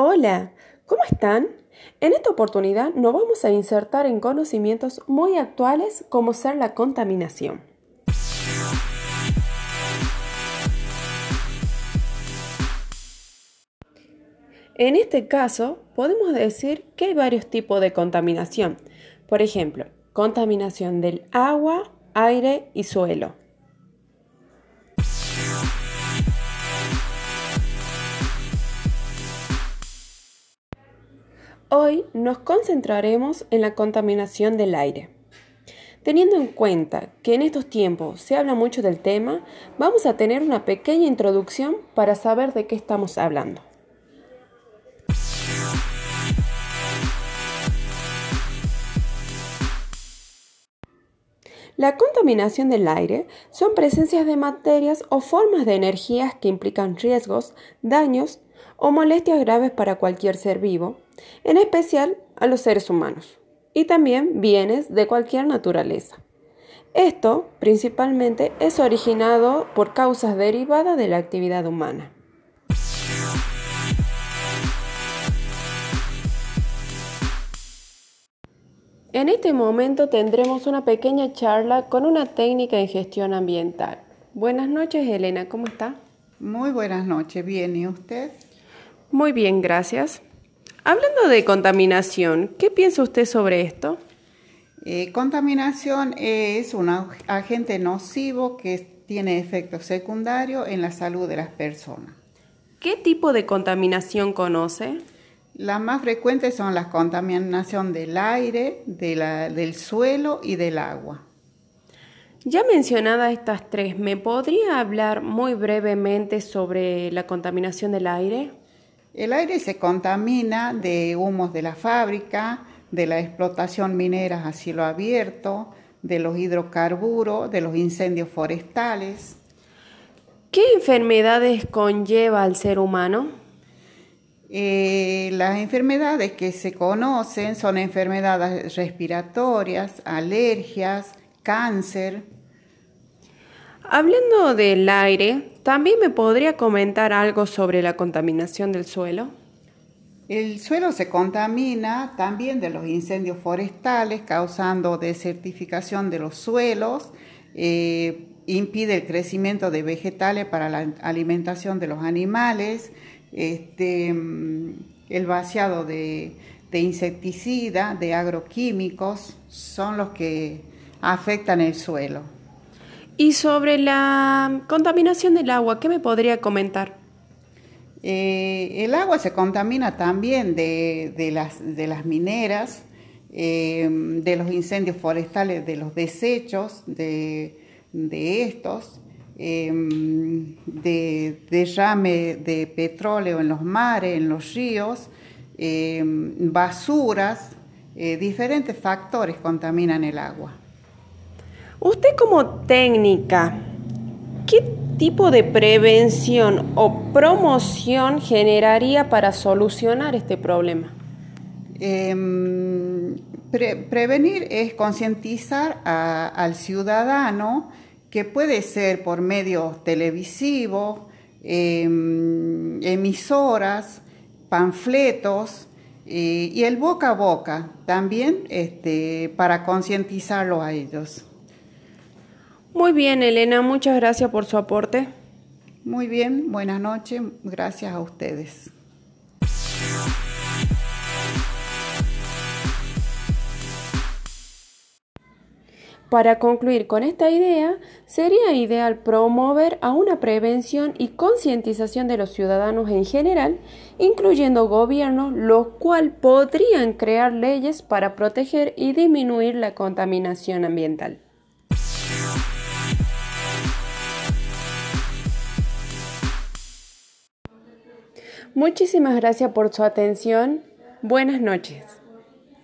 Hola, ¿cómo están? En esta oportunidad nos vamos a insertar en conocimientos muy actuales como ser la contaminación. En este caso, podemos decir que hay varios tipos de contaminación. Por ejemplo, contaminación del agua, aire y suelo. Hoy nos concentraremos en la contaminación del aire. Teniendo en cuenta que en estos tiempos se habla mucho del tema, vamos a tener una pequeña introducción para saber de qué estamos hablando. La contaminación del aire son presencias de materias o formas de energías que implican riesgos, daños o molestias graves para cualquier ser vivo, en especial a los seres humanos, y también bienes de cualquier naturaleza. Esto principalmente es originado por causas derivadas de la actividad humana. En este momento tendremos una pequeña charla con una técnica en gestión ambiental. Buenas noches, Elena, ¿cómo está? Muy buenas noches, bien, ¿y usted? Muy bien, gracias. Hablando de contaminación, ¿qué piensa usted sobre esto? Eh, contaminación es un agente nocivo que tiene efectos secundarios en la salud de las personas. ¿Qué tipo de contaminación conoce? Las más frecuentes son la contaminación del aire, del suelo y del agua. Ya mencionadas estas tres, ¿me podría hablar muy brevemente sobre la contaminación del aire? El aire se contamina de humos de la fábrica, de la explotación minera a cielo abierto, de los hidrocarburos, de los incendios forestales. ¿Qué enfermedades conlleva al ser humano? Eh, las enfermedades que se conocen son enfermedades respiratorias, alergias, cáncer. Hablando del aire, ¿también me podría comentar algo sobre la contaminación del suelo? El suelo se contamina también de los incendios forestales, causando desertificación de los suelos, eh, impide el crecimiento de vegetales para la alimentación de los animales, este, mm, el vaciado de, de insecticida, de agroquímicos, son los que afectan el suelo. Y sobre la contaminación del agua, ¿qué me podría comentar? Eh, el agua se contamina también de, las, mineras, eh, de los incendios forestales, de los desechos de, estos. Em, de derrame de petróleo en los mares, en los ríos, em, basuras, eh, diferentes factores contaminan el agua. Usted como técnica, ¿qué tipo de prevención o promoción generaría para solucionar este problema? Em, prevenir es concientizar al ciudadano que puede ser por medios televisivos, em, emisoras, panfletos eh, y el boca a boca también este, para concientizarlo a ellos. Muy bien, Elena, muchas gracias por su aporte. Muy bien, buenas noches, gracias a ustedes. Para concluir con esta idea, sería ideal promover a una prevención y concientización de los ciudadanos en general, incluyendo gobiernos, los cuales podrían crear leyes para proteger y disminuir la contaminación ambiental. Muchísimas gracias por su atención. Buenas noches.